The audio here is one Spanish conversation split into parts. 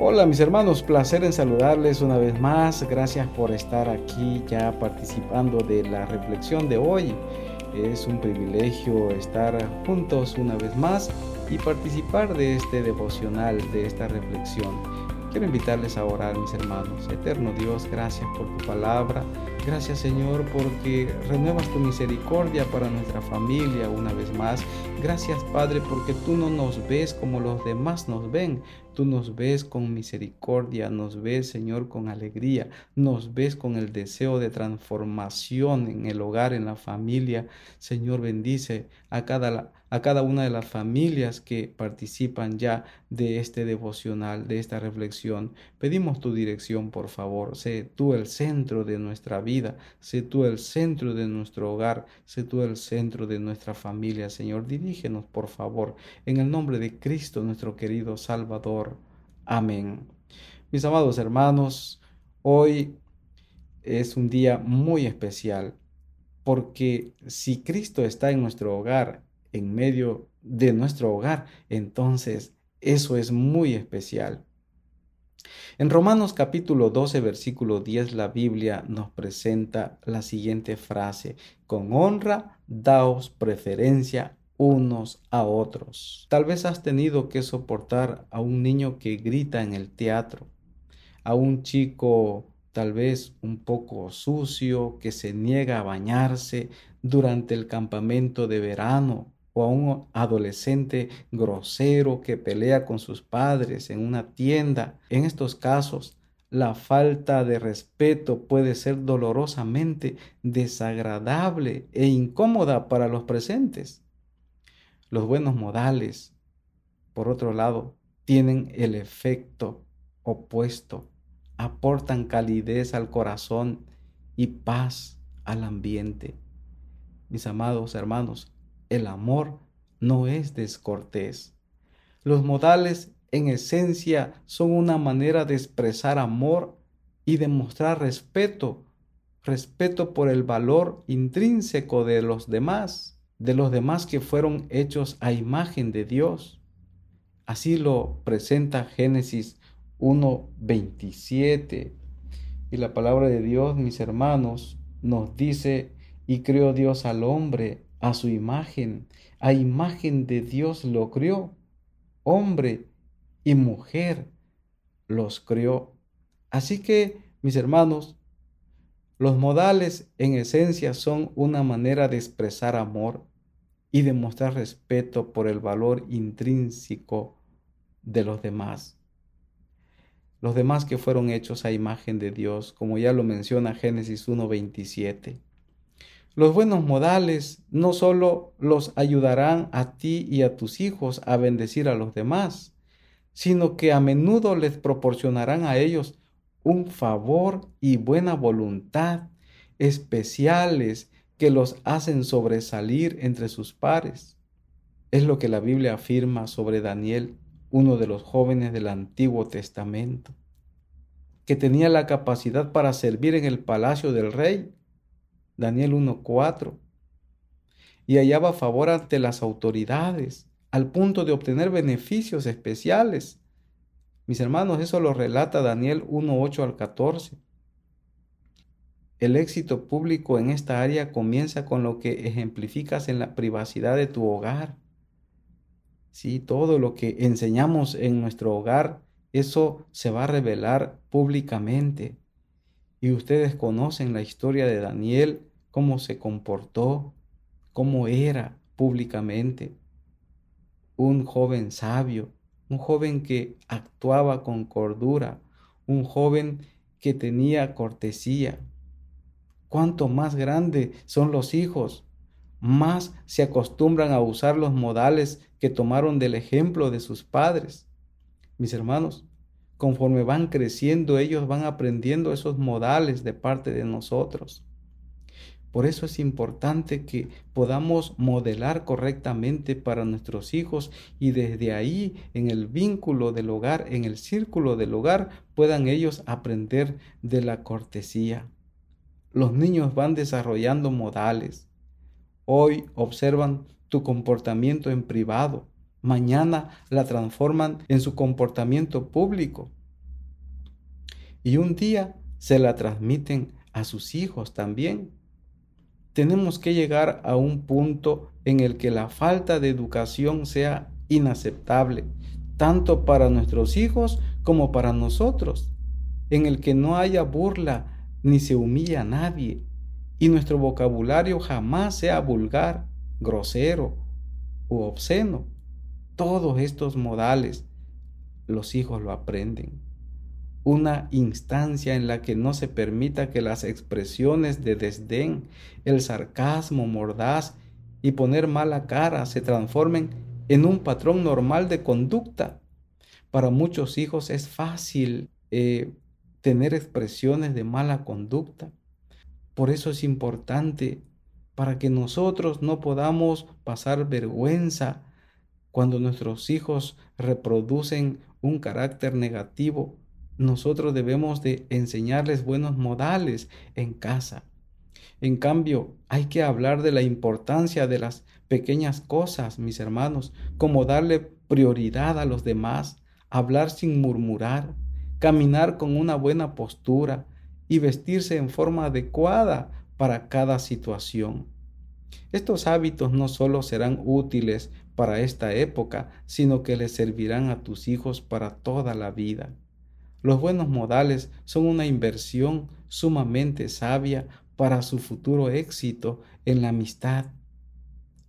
Hola mis hermanos, placer en saludarles una vez más. Gracias por estar aquí ya participando de la reflexión de hoy. Es un privilegio estar juntos una vez más y participar de este devocional, de esta reflexión. Quiero invitarles a orar, mis hermanos. Eterno Dios, gracias por tu palabra. Gracias, Señor, porque renuevas tu misericordia para nuestra familia una vez más. Gracias, Padre, porque tú no nos ves como los demás nos ven. Tú nos ves con misericordia, nos ves, Señor, con alegría, nos ves con el deseo de transformación en el hogar, en la familia. Señor, bendice a cada a cada una de las familias que participan ya de este devocional, de esta reflexión. Pedimos tu dirección, por favor. Sé tú el centro de nuestra vida, sé tú el centro de nuestro hogar, sé tú el centro de nuestra familia, Señor. Dirígenos, por favor, en el nombre de Cristo, nuestro querido Salvador. Amén. Mis amados hermanos, hoy es un día muy especial porque si Cristo está en nuestro hogar, en medio de nuestro hogar, entonces eso es muy especial. En Romanos capítulo 12, versículo 10, la Biblia nos presenta la siguiente frase, con honra daos preferencia unos a otros. Tal vez has tenido que soportar a un niño que grita en el teatro, a un chico tal vez un poco sucio que se niega a bañarse durante el campamento de verano o a un adolescente grosero que pelea con sus padres en una tienda. En estos casos, la falta de respeto puede ser dolorosamente desagradable e incómoda para los presentes. Los buenos modales, por otro lado, tienen el efecto opuesto, aportan calidez al corazón y paz al ambiente. Mis amados hermanos, el amor no es descortés. Los modales en esencia son una manera de expresar amor y demostrar respeto, respeto por el valor intrínseco de los demás, de los demás que fueron hechos a imagen de Dios. Así lo presenta Génesis 1.27. Y la palabra de Dios, mis hermanos, nos dice, y creó Dios al hombre a su imagen, a imagen de Dios lo crió, hombre y mujer los crió. Así que, mis hermanos, los modales en esencia son una manera de expresar amor y demostrar respeto por el valor intrínseco de los demás. Los demás que fueron hechos a imagen de Dios, como ya lo menciona Génesis 1.27. Los buenos modales no solo los ayudarán a ti y a tus hijos a bendecir a los demás, sino que a menudo les proporcionarán a ellos un favor y buena voluntad especiales que los hacen sobresalir entre sus pares. Es lo que la Biblia afirma sobre Daniel, uno de los jóvenes del Antiguo Testamento, que tenía la capacidad para servir en el palacio del rey Daniel 1.4. Y hallaba favor ante las autoridades, al punto de obtener beneficios especiales. Mis hermanos, eso lo relata Daniel 1.8 al 14. El éxito público en esta área comienza con lo que ejemplificas en la privacidad de tu hogar. Sí, todo lo que enseñamos en nuestro hogar, eso se va a revelar públicamente. Y ustedes conocen la historia de Daniel cómo se comportó, cómo era públicamente. Un joven sabio, un joven que actuaba con cordura, un joven que tenía cortesía. Cuanto más grandes son los hijos, más se acostumbran a usar los modales que tomaron del ejemplo de sus padres. Mis hermanos, conforme van creciendo, ellos van aprendiendo esos modales de parte de nosotros. Por eso es importante que podamos modelar correctamente para nuestros hijos y desde ahí en el vínculo del hogar, en el círculo del hogar, puedan ellos aprender de la cortesía. Los niños van desarrollando modales. Hoy observan tu comportamiento en privado. Mañana la transforman en su comportamiento público. y un día se la transmiten a sus hijos también. Tenemos que llegar a un punto en el que la falta de educación sea inaceptable, tanto para nuestros hijos como para nosotros, en el que no haya burla ni se humilla a nadie, y nuestro vocabulario jamás sea vulgar, grosero u obsceno. Todos estos modales los hijos lo aprenden. Una instancia en la que no se permita que las expresiones de desdén, el sarcasmo mordaz y poner mala cara se transformen en un patrón normal de conducta. Para muchos hijos es fácil eh, tener expresiones de mala conducta. Por eso es importante para que nosotros no podamos pasar vergüenza cuando nuestros hijos reproducen un carácter negativo. Nosotros debemos de enseñarles buenos modales en casa. En cambio, hay que hablar de la importancia de las pequeñas cosas, mis hermanos, como darle prioridad a los demás, hablar sin murmurar, caminar con una buena postura y vestirse en forma adecuada para cada situación. Estos hábitos no solo serán útiles para esta época, sino que les servirán a tus hijos para toda la vida. Los buenos modales son una inversión sumamente sabia para su futuro éxito en la amistad,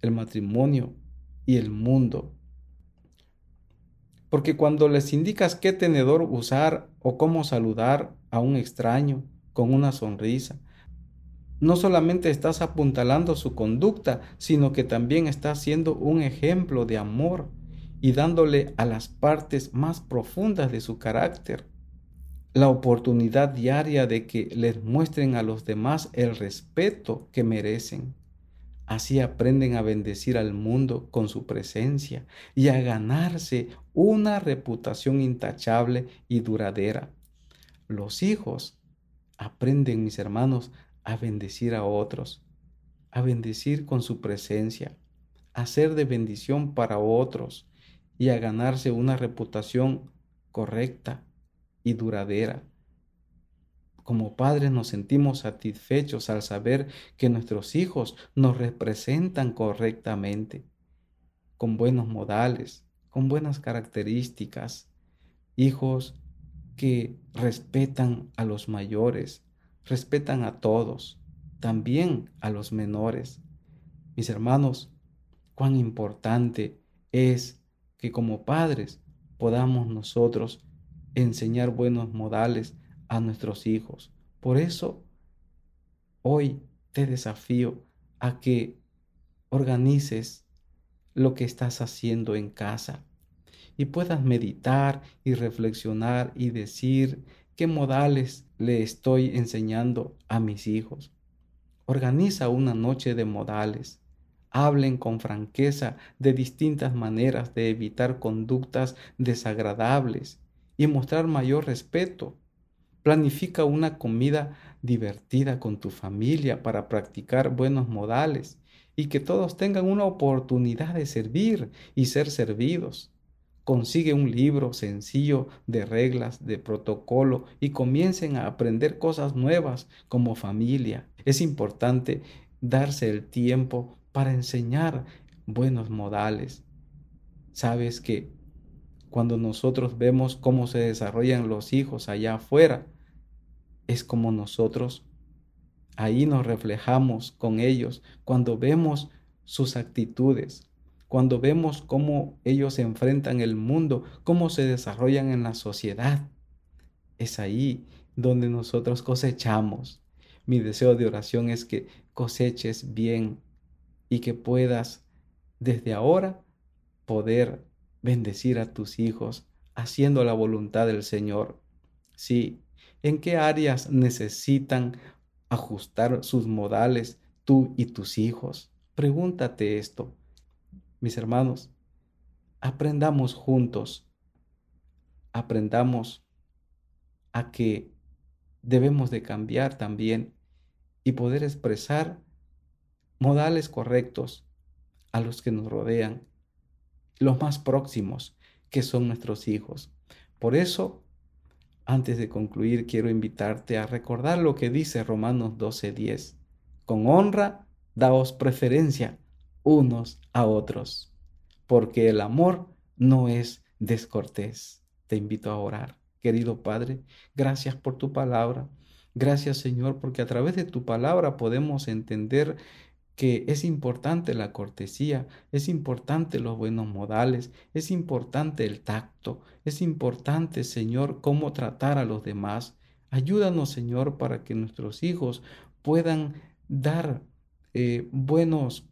el matrimonio y el mundo. Porque cuando les indicas qué tenedor usar o cómo saludar a un extraño con una sonrisa, no solamente estás apuntalando su conducta, sino que también estás siendo un ejemplo de amor y dándole a las partes más profundas de su carácter la oportunidad diaria de que les muestren a los demás el respeto que merecen. Así aprenden a bendecir al mundo con su presencia y a ganarse una reputación intachable y duradera. Los hijos aprenden, mis hermanos, a bendecir a otros, a bendecir con su presencia, a ser de bendición para otros y a ganarse una reputación correcta y duradera. Como padres nos sentimos satisfechos al saber que nuestros hijos nos representan correctamente, con buenos modales, con buenas características, hijos que respetan a los mayores, respetan a todos, también a los menores. Mis hermanos, cuán importante es que como padres podamos nosotros enseñar buenos modales a nuestros hijos. Por eso, hoy te desafío a que organices lo que estás haciendo en casa y puedas meditar y reflexionar y decir qué modales le estoy enseñando a mis hijos. Organiza una noche de modales. Hablen con franqueza de distintas maneras de evitar conductas desagradables y mostrar mayor respeto Planifica una comida divertida con tu familia para practicar buenos modales y que todos tengan una oportunidad de servir y ser servidos. Consigue un libro sencillo de reglas, de protocolo y comiencen a aprender cosas nuevas como familia. Es importante darse el tiempo para enseñar buenos modales. Sabes que cuando nosotros vemos cómo se desarrollan los hijos allá afuera, es como nosotros. Ahí nos reflejamos con ellos cuando vemos sus actitudes, cuando vemos cómo ellos enfrentan el mundo, cómo se desarrollan en la sociedad. Es ahí donde nosotros cosechamos. Mi deseo de oración es que coseches bien y que puedas desde ahora poder bendecir a tus hijos haciendo la voluntad del Señor. Sí, ¿En qué áreas necesitan ajustar sus modales tú y tus hijos? Pregúntate esto. Mis hermanos, aprendamos juntos, aprendamos a que debemos de cambiar también y poder expresar modales correctos a los que nos rodean, los más próximos, que son nuestros hijos. Por eso, Antes de concluir, quiero invitarte a recordar lo que dice Romanos 12:10. Con honra, daos preferencia unos a otros, porque el amor no es descortés. Te invito a orar. Querido Padre, gracias por tu palabra. Gracias Señor, porque a través de tu palabra podemos entender que es importante la cortesía, es importante los buenos modales, es importante el tacto, es importante, Señor, cómo tratar a los demás. Ayúdanos, Señor, para que nuestros hijos puedan dar eh, buenos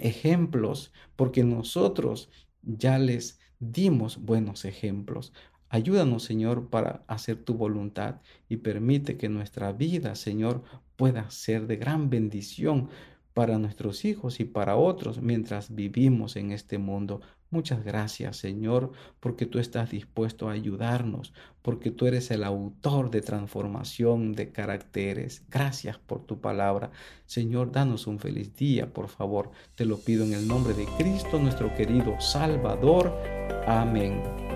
ejemplos, porque nosotros ya les dimos buenos ejemplos. Ayúdanos, Señor, para hacer tu voluntad y permite que nuestra vida, Señor, pueda ser de gran bendición para nuestros hijos y para otros mientras vivimos en este mundo. Muchas gracias, Señor, porque tú estás dispuesto a ayudarnos, porque tú eres el autor de transformación de caracteres. Gracias por tu palabra. Señor, danos un feliz día, por favor. Te lo pido en el nombre de Cristo, nuestro querido Salvador. Amén.